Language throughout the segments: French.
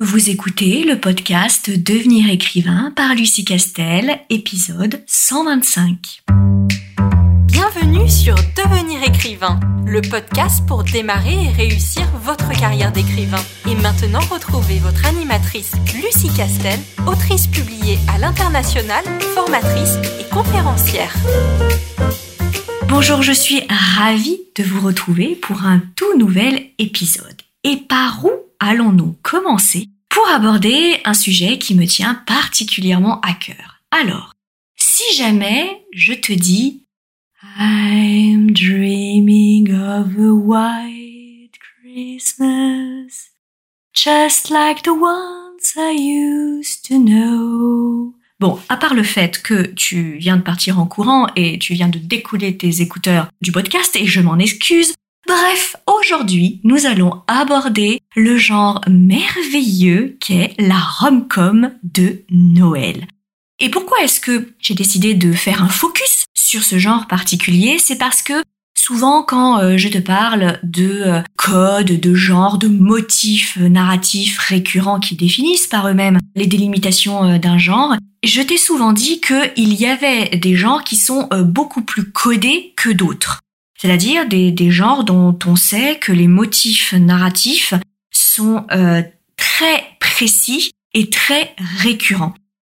Vous écoutez le podcast Devenir écrivain par Lucie Castel, épisode 125. Bienvenue sur Devenir écrivain, le podcast pour démarrer et réussir votre carrière d'écrivain. Et maintenant, retrouvez votre animatrice Lucie Castel, autrice publiée à l'international, formatrice et conférencière. Bonjour, je suis ravie de vous retrouver pour un tout nouvel épisode. Et par où allons-nous commencer pour aborder un sujet qui me tient particulièrement à cœur. Alors, si jamais je te dis I'm dreaming of a white Christmas, just like the ones I used to know. Bon, à part le fait que tu viens de partir en courant et tu viens de découler tes écouteurs du podcast et je m'en excuse, Bref, aujourd'hui, nous allons aborder le genre merveilleux qu'est la rom-com de Noël. Et pourquoi est-ce que j'ai décidé de faire un focus sur ce genre particulier? C'est parce que souvent quand euh, je te parle de euh, codes, de genres, de motifs narratifs récurrents qui définissent par eux-mêmes les délimitations euh, d'un genre, je t'ai souvent dit qu'il y avait des genres qui sont beaucoup plus codés que d'autres c'est-à-dire des, des, genres dont on sait que les motifs narratifs sont euh, très précis et très récurrents.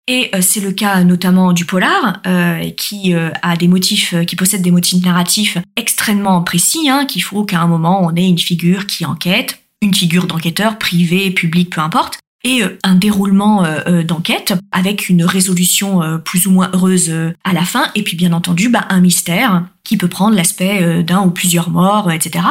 Et euh, c'est le cas notamment du polar, euh, qui a des motifs, qui possède des motifs narratifs extrêmement précis, hein, qu'il faut qu'à un moment on ait une figure qui enquête, une figure d'enquêteur privé, public, peu importe, et un déroulement d'enquête avec une résolution plus ou moins heureuse à la fin, et puis bien entendu bah, un mystère qui peut prendre l'aspect euh, d'un ou plusieurs morts, etc.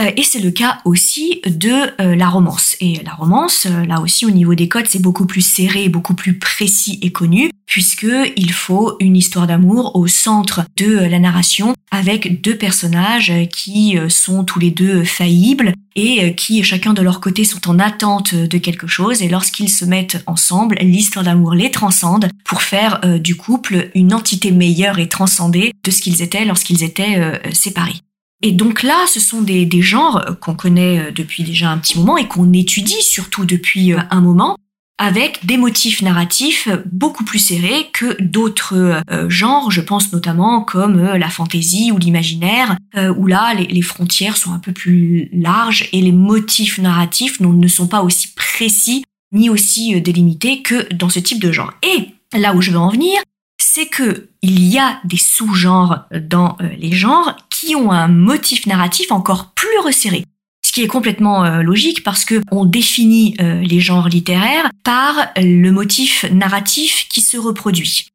Euh, et c'est le cas aussi de euh, la romance. Et la romance, là aussi au niveau des codes, c'est beaucoup plus serré, beaucoup plus précis et connu, puisque il faut une histoire d'amour au centre de la narration, avec deux personnages qui sont tous les deux faillibles et qui chacun de leur côté sont en attente de quelque chose. Et lorsqu'ils se mettent ensemble, l'histoire d'amour les transcende pour faire du couple une entité meilleure et transcendée de ce qu'ils étaient lorsqu'ils étaient séparés. Et donc là, ce sont des, genres qu'on connaît euh, depuis déjà un petit moment et qu'on étudie surtout depuis euh, un moment, avec des motifs narratifs beaucoup plus serrés que d'autres euh, genres, je pense notamment comme la fantaisie ou l'imaginaire, où là les, les, frontières sont un peu plus larges et les motifs narratifs ne sont pas aussi précis ni aussi délimités que dans ce type de genre. Et là où je veux en venir, c'est que il y a des sous-genres dans les genres qui ont un motif narratif encore plus resserré. Ce qui est complètement euh, logique parce que on définit euh, les genres littéraires par le motif narratif qui se reproduit.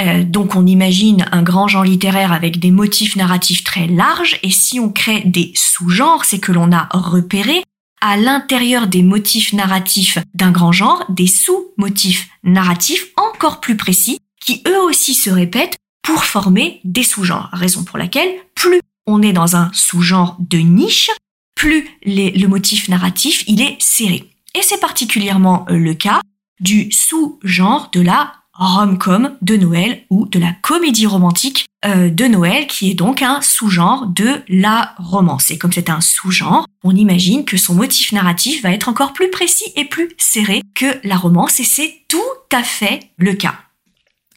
Euh, donc on imagine un grand genre littéraire avec des motifs narratifs très larges et si on crée des sous-genres, c'est que l'on a repéré à l'intérieur des motifs narratifs d'un grand genre des sous-motifs narratifs encore plus précis qui eux aussi se répètent pour former des sous-genres. Raison pour laquelle plus on est dans un sous-genre de niche, plus le motif narratif il est serré. Et c'est particulièrement euh, le cas du sous-genre de la rom-com de Noël ou de la comédie romantique euh, de Noël qui est donc un sous-genre de la romance. Et comme c'est un sous-genre, on imagine que son motif narratif va être encore plus précis et plus serré que la romance et c'est tout à fait le cas.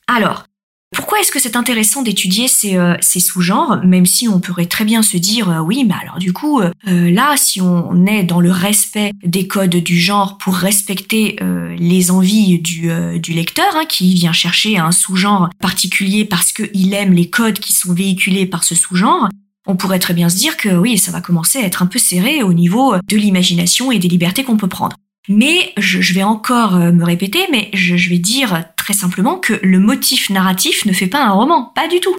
Alors, pourquoi est-ce que c'est intéressant d'étudier ces, euh, ces sous-genres, même si on pourrait très bien se dire euh, oui, mais alors du coup, euh, là, si on est dans le respect des codes du genre pour respecter les envies du, lecteur, hein, qui vient chercher un sous-genre particulier parce qu'il aime les codes qui sont véhiculés par ce sous-genre, on pourrait très bien se dire que oui, ça va commencer à être un peu serré au niveau de l'imagination et des libertés qu'on peut prendre. Mais je, vais encore me répéter, mais je vais dire très simplement que le motif narratif ne fait pas un roman, pas du tout.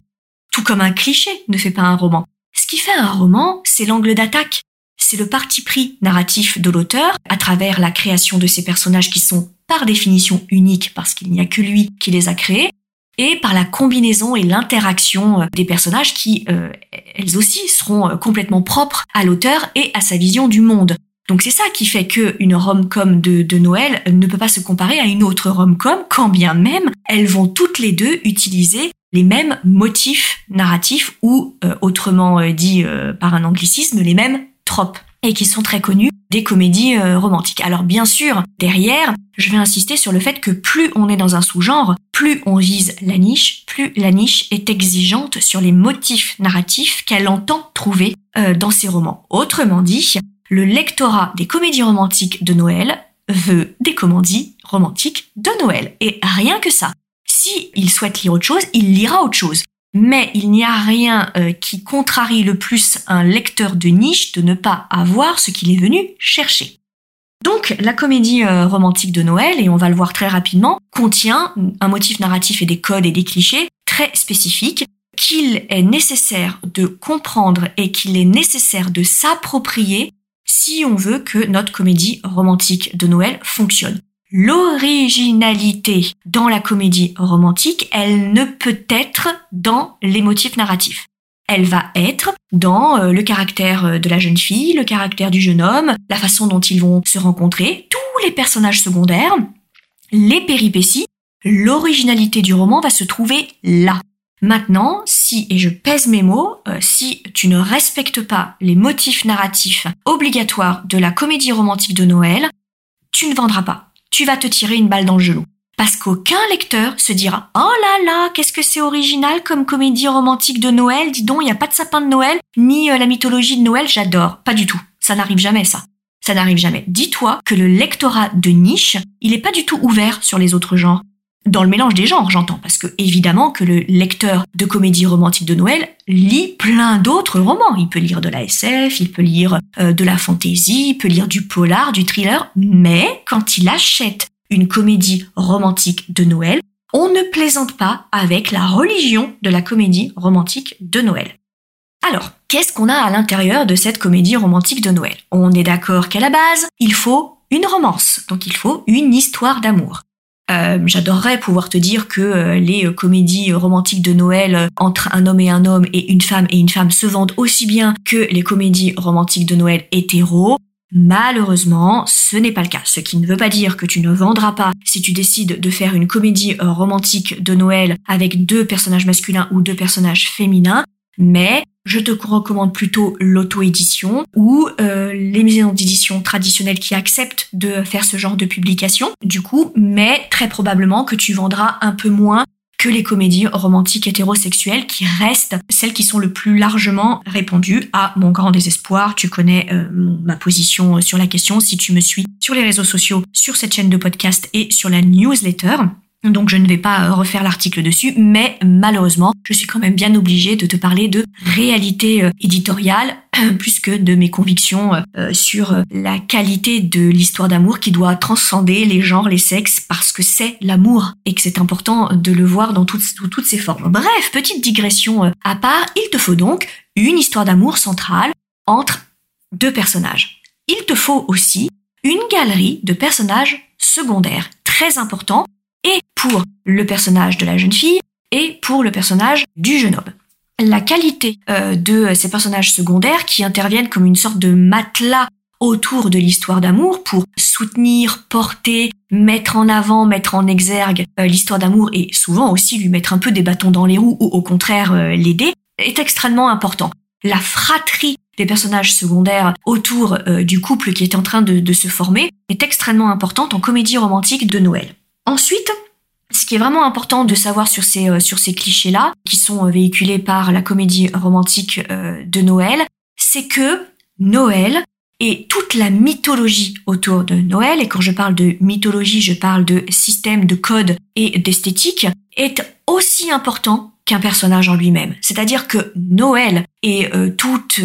Tout comme un cliché ne fait pas un roman. Ce qui fait un roman, c'est l'angle d'attaque. C'est le parti pris narratif de l'auteur à travers la création de ces personnages qui sont par définition uniques parce qu'il n'y a que lui qui les a créés et par la combinaison et l'interaction euh, des personnages qui, euh, elles aussi, seront euh, complètement propres à l'auteur et à sa vision du monde. Donc c'est ça qui fait que une rom-com de, de, Noël ne peut pas se comparer à une autre rom-com, quand bien même elles vont toutes les deux utiliser les mêmes motifs narratifs ou, euh, autrement euh, dit euh, par un anglicisme, les mêmes tropes. et qui sont très connus des comédies romantiques. Alors bien sûr, derrière, je vais insister sur le fait que plus on est dans un sous-genre, plus on vise la niche, plus la niche est exigeante sur les motifs narratifs qu'elle entend trouver dans ses romans. Autrement dit, le lectorat des comédies romantiques de Noël veut des comédies romantiques de Noël. Et rien que ça. Si souhaite lire autre chose, il lira autre chose mais il n'y a rien euh, qui contrarie le plus un lecteur de niche de ne pas avoir ce qu'il est venu chercher. Donc la comédie euh, romantique de Noël, et on va le voir très rapidement, contient un motif narratif et des codes et des clichés très spécifiques qu'il est nécessaire de comprendre et qu'il est nécessaire de s'approprier si on veut que notre comédie romantique de Noël fonctionne l'originalité dans la comédie romantique, elle ne peut être dans les motifs narratifs. Elle va être dans euh, le caractère euh, de la jeune fille, le caractère du jeune homme, la façon dont ils vont se rencontrer, tous les personnages secondaires, les péripéties. L'originalité du roman va se trouver là. Maintenant, si, et je pèse mes mots, euh, si tu ne respectes pas les motifs narratifs obligatoires de la comédie romantique de Noël, tu ne vendras pas tu vas te tirer une balle dans le genou. Parce qu'aucun lecteur se dira Oh là là, qu'est-ce que c'est original comme comédie romantique de Noël, dis donc, il n'y a pas de sapin de Noël, ni euh, la mythologie de Noël, j'adore. Pas du tout. Ça n'arrive jamais, ça. Ça n'arrive jamais. Dis-toi que le lectorat de niche, il n'est pas du tout ouvert sur les autres genres. Dans le mélange des genres, j'entends, parce que évidemment que le lecteur de comédie romantique de Noël lit plein d'autres romans. Il peut lire de la SF, il peut lire euh, de la fantaisie, il peut lire du polar, du thriller, mais quand il achète une comédie romantique de Noël, on ne plaisante pas avec la religion de la comédie romantique de Noël. Alors, qu'est-ce qu'on a à l'intérieur de cette comédie romantique de Noël? On est d'accord qu'à la base, il faut une romance, donc il faut une histoire d'amour. Euh, j'adorerais pouvoir te dire que euh, les euh, comédies romantiques de Noël entre un homme et un homme et une femme et une femme se vendent aussi bien que les comédies romantiques de Noël hétéro. Malheureusement, ce n'est pas le cas. Ce qui ne veut pas dire que tu ne vendras pas si tu décides de faire une comédie romantique de Noël avec deux personnages masculins ou deux personnages féminins mais je te recommande plutôt l'auto-édition ou euh, les maisons d'édition traditionnelles qui acceptent de faire ce genre de publication, du coup, mais très probablement que tu vendras un peu moins que les comédies romantiques hétérosexuelles qui restent celles qui sont le plus largement répandues à mon grand désespoir. Tu connais euh, ma position sur la question si tu me suis sur les réseaux sociaux, sur cette chaîne de podcast et sur la newsletter. Donc je ne vais pas euh, refaire l'article dessus, mais malheureusement, je suis quand même bien obligée de te parler de réalité euh, éditoriale plus que de mes convictions euh, sur la qualité de l'histoire d'amour qui doit transcender les genres, les sexes, parce que c'est l'amour et que c'est important de le voir dans toutes, toutes ses formes. Bref, petite digression à part, il te faut donc une histoire d'amour centrale entre deux personnages. Il te faut aussi une galerie de personnages secondaires très importants et pour le personnage de la jeune fille et pour le personnage du jeune homme. La qualité euh, de ces personnages secondaires qui interviennent comme une sorte de matelas autour de l'histoire d'amour pour soutenir, porter, mettre en avant, mettre en exergue euh, l'histoire d'amour et souvent aussi lui mettre un peu des bâtons dans les roues ou au contraire euh, l'aider, est extrêmement important. La fratrie des personnages secondaires autour du couple qui est en train de se former est extrêmement importante en comédie romantique de Noël. Ensuite, ce qui est vraiment important de savoir sur ces, euh, clichés-là, qui sont euh, véhiculés par la comédie romantique euh, de Noël, c'est que Noël et toute la mythologie autour de Noël, et quand je parle de mythologie, je parle de système, de code et d'esthétique, est aussi important qu'un personnage en lui-même. C'est-à-dire que Noël et toute,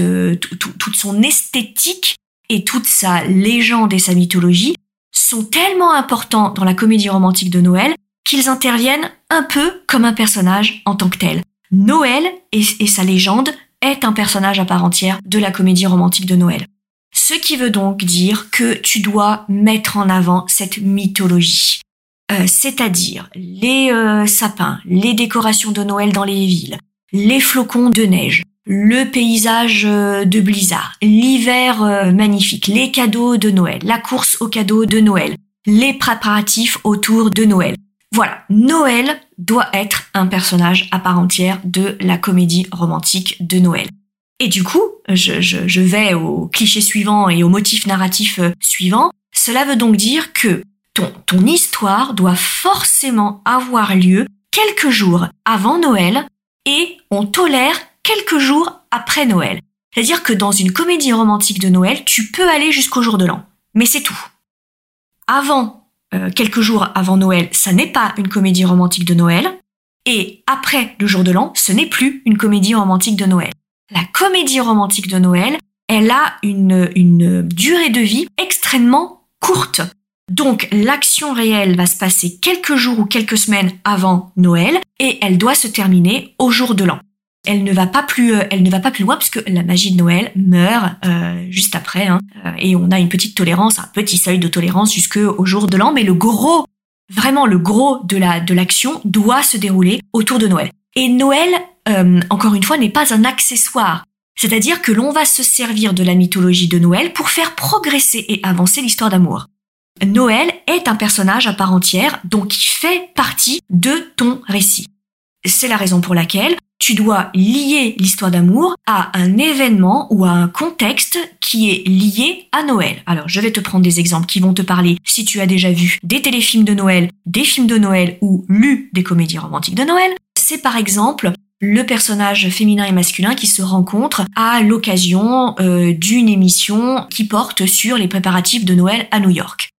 toute son esthétique et toute sa légende et sa mythologie sont tellement importants dans la comédie romantique de Noël qu'ils interviennent un peu comme un personnage en tant que tel. Noël et, sa légende est un personnage à part entière de la comédie romantique de Noël. Ce qui veut donc dire que tu dois mettre en avant cette mythologie. Euh, c'est-à-dire les euh, sapins, les décorations de Noël dans les villes, les flocons de neige, le paysage euh, de blizzard, l'hiver euh, magnifique, les cadeaux de Noël, la course aux cadeaux de Noël, les préparatifs autour de Noël. Voilà, Noël doit être un personnage à part entière de la comédie romantique de Noël. Et du coup, je, vais au cliché suivant et au motif narratif euh, suivant. Cela veut donc dire que ton, ton histoire doit forcément avoir lieu quelques jours avant Noël et on tolère quelques jours après Noël. C'est-à-dire que dans une comédie romantique de Noël, tu peux aller jusqu'au jour de l'an. Mais c'est tout. Avant, euh, quelques jours avant Noël, ça n'est pas une comédie romantique de Noël. Et après le jour de l'an, ce n'est plus une comédie romantique de Noël la comédie romantique de Noël, elle a une, une durée de vie extrêmement courte. Donc l'action réelle va se passer quelques jours ou quelques semaines avant Noël et elle doit se terminer au jour de l'an. Elle ne va pas plus, euh, elle ne va pas plus loin puisque la magie de Noël meurt euh, juste après hein, euh, et on a une petite tolérance, un petit seuil de tolérance jusqu'au jour de l'an, mais le gros, vraiment le gros de la de l'action doit se dérouler autour de Noël. Et Noël encore une fois, n'est pas un accessoire. C'est-à-dire que l'on va se servir de la mythologie de Noël pour faire progresser et avancer l'histoire d'amour. Noël est un personnage à part entière, donc il fait partie de ton récit. C'est la raison pour laquelle tu dois lier l'histoire d'amour à un événement ou à un contexte qui est lié à Noël. Alors, je vais te prendre des exemples qui vont te parler si tu as déjà vu des téléfilms de Noël, des films de Noël ou lu des comédies romantiques de Noël. C'est par exemple le personnage féminin et masculin qui se rencontrent à l'occasion euh, d'une émission qui porte sur les préparatifs de Noël à New York.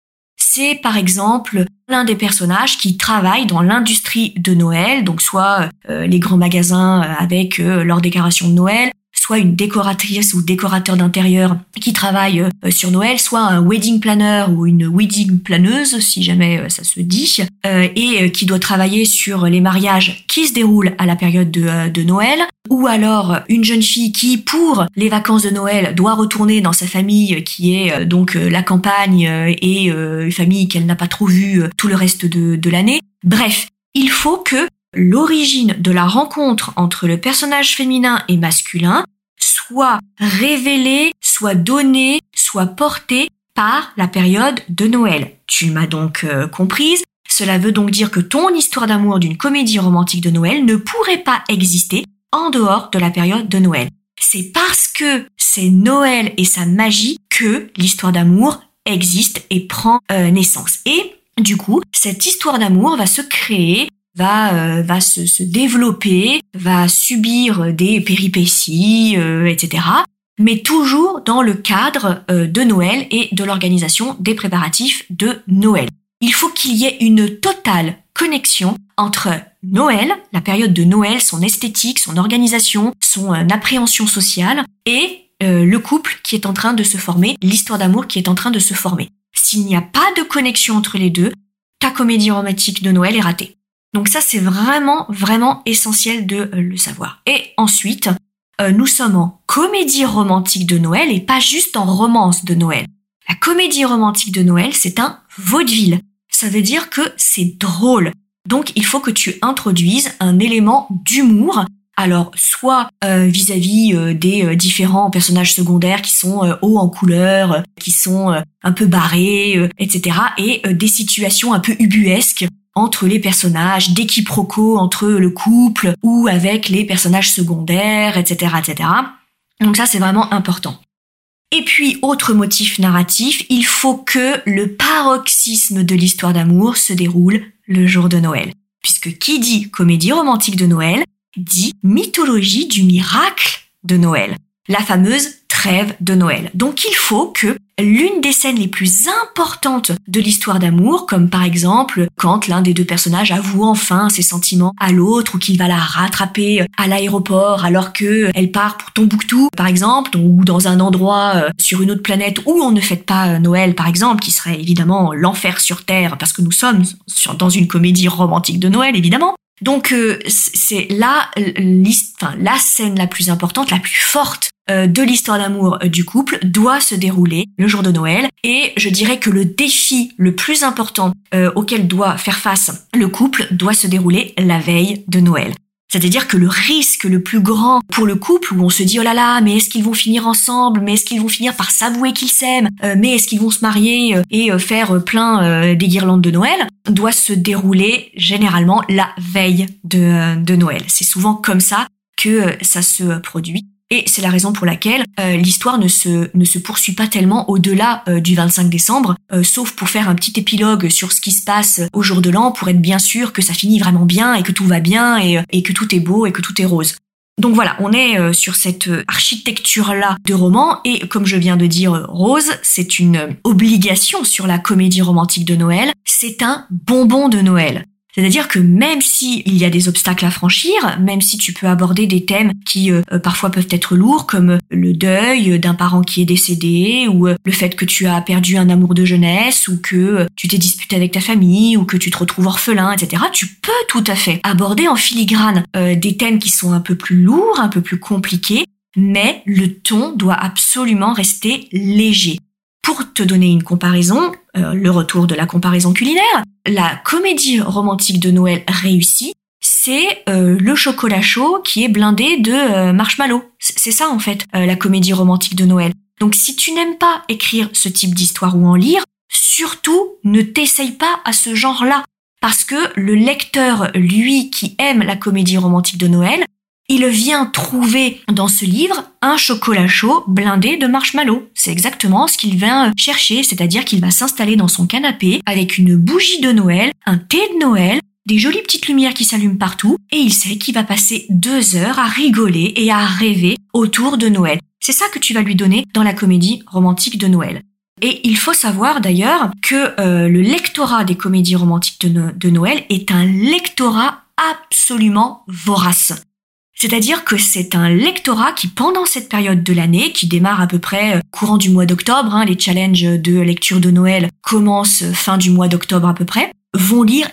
C'est par exemple l'un des personnages qui travaille dans l'industrie de Noël, donc soit euh, les grands magasins avec euh, leurs décorations de Noël, soit une décoratrice ou décorateur d'intérieur qui travaille euh, sur Noël, soit un wedding planner ou une wedding planeuse, si jamais euh, ça se dit, euh, et qui doit travailler sur les mariages qui se déroulent à la période de, Noël, ou alors une jeune fille qui, pour les vacances de Noël, doit retourner dans sa famille qui est donc la campagne et une famille qu'elle n'a pas trop vue tout le reste de, de l'année. Bref, il faut que l'origine de la rencontre entre le personnage féminin et masculin soit révélée, soit donnée, soit portée par la période de Noël. Tu m'as donc euh, comprise. Cela veut donc dire que ton histoire d'amour d'une comédie romantique de Noël ne pourrait pas exister en dehors de la période de Noël. C'est parce que c'est Noël et sa magie que l'histoire d'amour existe et prend euh, naissance. Et du coup, cette histoire d'amour va se créer va euh, va se, se, développer, va subir des péripéties, euh, etc. Mais toujours dans le cadre euh, de Noël et de l'organisation des préparatifs de Noël. Il faut qu'il y ait une totale connexion entre Noël, la période de Noël, son esthétique, son organisation, son appréhension sociale, et le couple qui est en train de se former, l'histoire d'amour qui est en train de se former. S'il n'y a pas de connexion entre les deux, ta comédie romantique de Noël est ratée. Donc ça, c'est vraiment, vraiment essentiel de euh, le savoir. Et ensuite, euh, nous sommes en comédie romantique de Noël et pas juste en romance de Noël. La comédie romantique de Noël, c'est un vaudeville. Ça veut dire que c'est drôle. Donc il faut que tu introduises un élément d'humour. Alors soit euh, vis-à-vis des différents personnages secondaires qui sont hauts en couleur, qui sont un peu barrés, etc. Et des situations un peu ubuesques entre les personnages, des entre le couple ou avec les personnages secondaires, etc., etc. Donc ça, c'est vraiment important. Et puis, autre motif narratif, il faut que le paroxysme de l'histoire d'amour se déroule le jour de Noël. Puisque qui dit comédie romantique de Noël, dit mythologie du miracle de Noël. La fameuse trêve de Noël. Donc il faut que l'une des scènes les plus importantes de l'histoire d'amour, comme par exemple quand l'un des deux personnages avoue enfin ses sentiments à l'autre ou qu'il va la rattraper à l'aéroport alors que elle part pour Tombouctou par exemple ou dans un endroit euh, sur une autre planète où on ne fête pas euh, Noël par exemple qui serait évidemment l'enfer sur terre parce que nous sommes dans une comédie romantique de Noël évidemment donc euh, c'est là enfin, la scène la plus importante, la plus forte euh, de l'histoire d'amour euh, du couple doit se dérouler le jour de Noël. Et je dirais que le défi le plus important euh, auquel doit faire face le couple doit se dérouler la veille de Noël. C'est-à-dire que le risque le plus grand pour le couple, où on se dit oh là là, mais est-ce qu'ils vont finir ensemble, mais est-ce qu'ils vont finir par s'avouer qu'ils s'aiment, mais est-ce qu'ils vont se marier et faire plein des guirlandes de Noël, doit se dérouler généralement la veille de, de Noël. C'est souvent comme ça que ça se produit. Et c'est la raison pour laquelle euh, l'histoire ne se, poursuit pas tellement au-delà euh, du 25 décembre, euh, sauf pour faire un petit épilogue sur ce qui se passe au jour de l'an, pour être bien sûr que ça finit vraiment bien et que tout va bien et que tout est beau et que tout est rose. Donc voilà, on est sur cette architecture-là de roman et comme je viens de dire, Rose, c'est une obligation sur la comédie romantique de Noël. C'est un bonbon de Noël. C'est-à-dire que même s'il y a des obstacles à franchir, même si tu peux aborder des thèmes qui euh, euh, parfois peuvent être lourds, comme le deuil d'un parent qui est décédé, ou euh, le fait que tu as perdu un amour de jeunesse, ou que tu t'es disputé avec ta famille, ou que tu te retrouves orphelin, etc., tu peux tout à fait aborder en filigrane des thèmes qui sont un peu plus lourds, un peu plus compliqués, mais le ton doit absolument rester léger. Pour te donner une comparaison, euh, le retour de la comparaison culinaire, la comédie romantique de Noël réussie, c'est euh, le chocolat chaud qui est blindé de euh, marshmallow. C'est ça en fait, la comédie romantique de Noël. Donc si tu n'aimes pas écrire ce type d'histoire ou en lire, surtout ne t'essaye pas à ce genre-là. Parce que le lecteur, lui, qui aime la comédie romantique de Noël, il vient trouver dans ce livre un chocolat chaud blindé de marshmallow. C'est exactement ce qu'il vient chercher, c'est-à-dire qu'il va s'installer dans son canapé avec une bougie de Noël, un thé de Noël, des jolies petites lumières qui s'allument partout, et il sait qu'il va passer deux heures à rigoler et à rêver autour de Noël. C'est ça que tu vas lui donner dans la comédie romantique de Noël. Et il faut savoir d'ailleurs que euh, le lectorat des comédies romantiques de Noël est un lectorat absolument vorace. C'est-à-dire que c'est un lectorat qui, pendant cette période de l'année, qui démarre à peu près euh, courant du mois d'octobre, hein, les challenges de lecture de Noël commencent fin du mois d'octobre à peu près, vont lire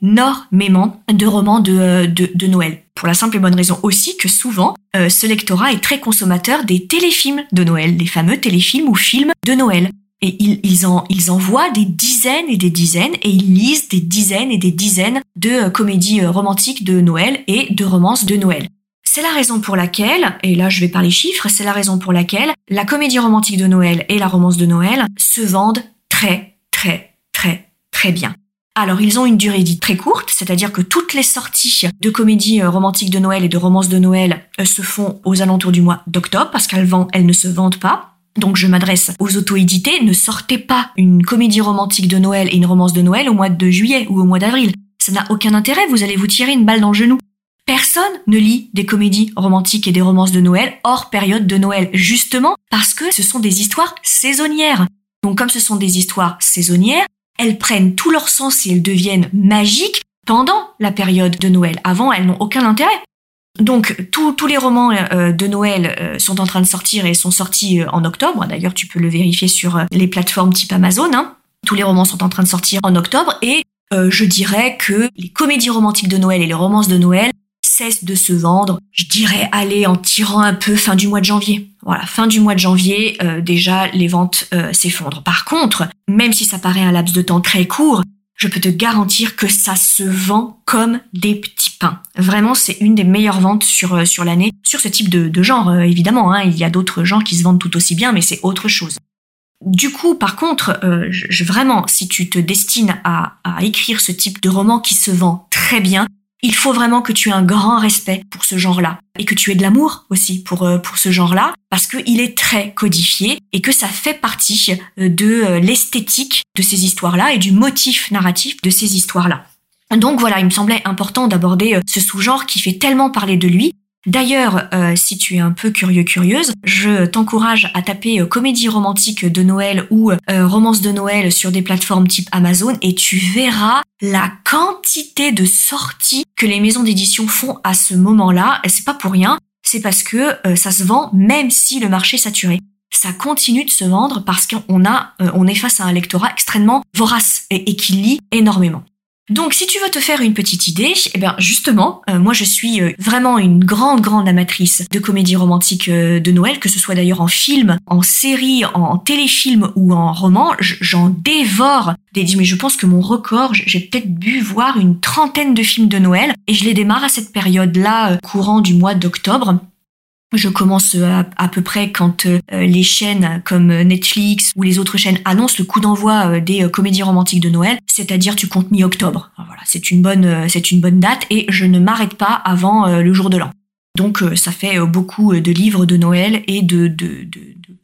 énormément de romans de, euh, Noël. Pour la simple et bonne raison aussi que souvent, euh, ce lectorat est très consommateur des téléfilms de Noël, des fameux téléfilms ou films de Noël. Et ils, ils, en, ils envoient des dizaines et des dizaines et ils lisent des dizaines et des dizaines de comédies romantiques de Noël et de romances de Noël. C'est la raison pour laquelle, et là je vais parler chiffres, c'est la raison pour laquelle la comédie romantique de Noël et la romance de Noël se vendent très très très très bien. Alors ils ont une durée dite très courte, c'est-à-dire que toutes les sorties de comédies euh, romantiques de Noël et de romances de Noël euh, se font aux alentours du mois d'octobre parce qu'elles elles ne se vendent pas. Donc je m'adresse aux auto-édités, ne sortez pas une comédie romantique de Noël et une romance de Noël au mois de juillet ou au mois d'avril. Ça n'a aucun intérêt, vous allez vous tirer une balle dans le genou. Personne ne lit des comédies romantiques et des romances de Noël hors période de Noël, justement parce que ce sont des histoires saisonnières. Donc comme ce sont des histoires saisonnières, elles prennent tout leur sens et elles deviennent magiques pendant la période de Noël. Avant, elles n'ont aucun intérêt. Donc tous les romans euh, de Noël euh, sont en train de sortir et sont sortis euh, en octobre. D'ailleurs, tu peux le vérifier sur les plateformes type Amazon. Hein. Tous les romans sont en train de sortir en octobre et je dirais que les comédies romantiques de Noël et les romances de Noël cesse de se vendre, je dirais aller en tirant un peu fin du mois de janvier. Voilà, fin du mois de janvier, euh, déjà les ventes euh, s'effondrent. Par contre, même si ça paraît un laps de temps très court, je peux te garantir que ça se vend comme des petits pains. Vraiment, c'est une des meilleures ventes sur euh, sur l'année, sur ce type de, genre. évidemment, hein, il y a d'autres genres qui se vendent tout aussi bien, mais c'est autre chose. Du coup, par contre, vraiment, si tu te destines à, à écrire ce type de roman qui se vend très bien, il faut vraiment que tu aies un grand respect pour ce genre-là et que tu aies de l'amour aussi pour euh, ce genre-là parce qu'il est très codifié et que ça fait partie euh, de euh, l'esthétique de ces histoires-là et du motif narratif de ces histoires-là. Donc voilà, il me semblait important d'aborder ce sous-genre qui fait tellement parler de lui D'ailleurs, euh, si tu es un peu curieux curieuse, je t'encourage à taper euh, comédie romantique de Noël ou euh, romance de Noël sur des plateformes type Amazon et tu verras la quantité de sorties que les maisons d'édition font à ce moment-là. Et c'est pas pour rien, c'est parce que ça se vend même si le marché est saturé. Ça continue de se vendre parce qu'on est face à un lectorat extrêmement vorace et qui lit énormément. Donc si tu veux te faire une petite idée, eh bien justement, euh, moi je suis euh, vraiment une grande grande amatrice de comédies romantiques euh, de Noël, que ce soit d'ailleurs en film, en série, en téléfilm ou en roman, j'en dévore des mais je pense que mon record, j'ai peut-être dû voir une trentaine de films de Noël et je les démarre à cette période-là courant du mois d'octobre. Je commence euh, à, peu près quand euh, les chaînes comme Netflix ou les autres chaînes annoncent le coup d'envoi euh, des comédies romantiques de Noël, c'est-à-dire tu comptes mi-octobre. Voilà, c'est une bonne date et je ne m'arrête pas avant le jour de l'an. Donc ça fait beaucoup de livres de Noël et de,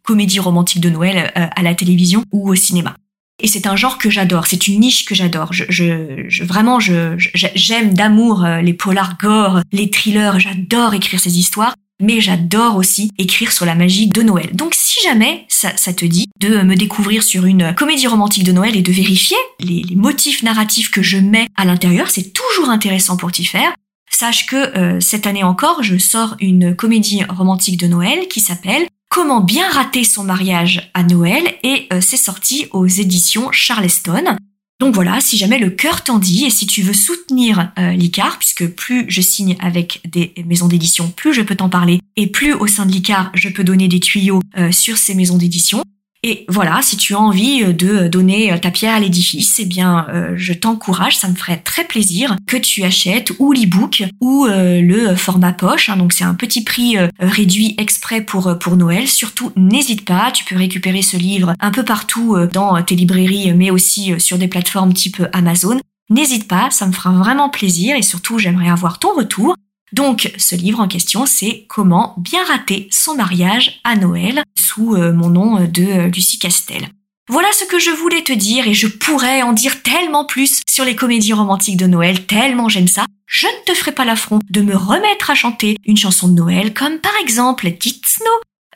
comédies romantiques de Noël à la télévision ou au cinéma. Et c'est un genre que j'adore, c'est une niche que j'adore. Je, vraiment, je, j'aime d'amour les polars gore, les thrillers, j'adore écrire ces histoires mais j'adore aussi écrire sur la magie de Noël. Donc si jamais ça, te dit de me découvrir sur une comédie romantique de Noël et de vérifier les, motifs narratifs que je mets à l'intérieur, c'est toujours intéressant pour t'y faire. Sache que euh, cette année encore, je sors une comédie romantique de Noël qui s'appelle Comment bien rater son mariage à Noël et euh, c'est sorti aux éditions Charleston. Donc voilà, si jamais le cœur t'en dit et si tu veux soutenir euh, l'ICAR, puisque plus je signe avec des maisons d'édition, plus je peux t'en parler et plus au sein de l'ICAR je peux donner des tuyaux euh, sur ces maisons d'édition, et voilà, si tu as envie euh, de donner euh, ta pierre à l'édifice, eh bien, euh, je t'encourage, ça me ferait très plaisir que tu achètes ou l'e-book ou le format poche. Hein. donc c'est un petit prix réduit exprès pour pour Noël. Surtout, n'hésite pas, tu peux récupérer ce livre un peu partout dans tes librairies, mais aussi sur des plateformes type Amazon. N'hésite pas, ça me fera vraiment plaisir et surtout, j'aimerais avoir ton retour. Donc, ce livre en question, c'est Comment bien rater son mariage à Noël? Euh, mon nom de euh, Lucie Castel. Voilà ce que je voulais te dire et je pourrais en dire tellement plus sur les comédies romantiques de Noël, tellement j'aime ça. Je ne te ferai pas l'affront de me remettre à chanter une chanson de Noël comme par exemple Dit Snow,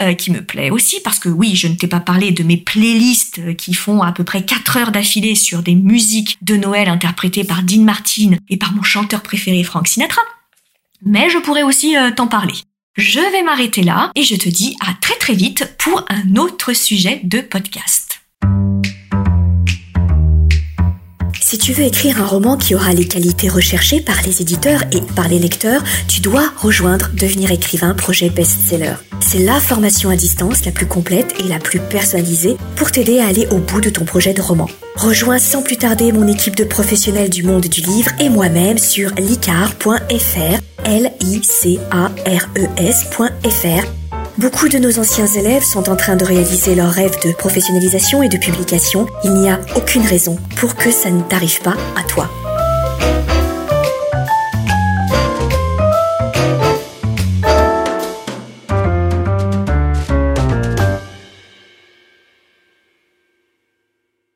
euh, qui me plaît aussi parce que oui, je ne t'ai pas parlé de mes playlists qui font à peu près 4 heures d'affilée sur des musiques de Noël interprétées par Dean Martin et par mon chanteur préféré Frank Sinatra mais je pourrais aussi euh, t'en parler. Je vais m'arrêter là et je te dis à très très vite pour un autre sujet de podcast. Si tu veux écrire un roman qui aura les qualités recherchées par les éditeurs et par les lecteurs, tu dois rejoindre Devenir écrivain projet best-seller. C'est la formation à distance la plus complète et la plus personnalisée pour t'aider à aller au bout de ton projet de roman. Rejoins sans plus tarder mon équipe de professionnels du monde du livre et moi-même sur licar.fr L-I-C-A-R-E-S.fr. Beaucoup de nos anciens élèves sont en train de réaliser leur rêve de professionnalisation et de publication. Il n'y a aucune raison pour que ça ne t'arrive pas à toi.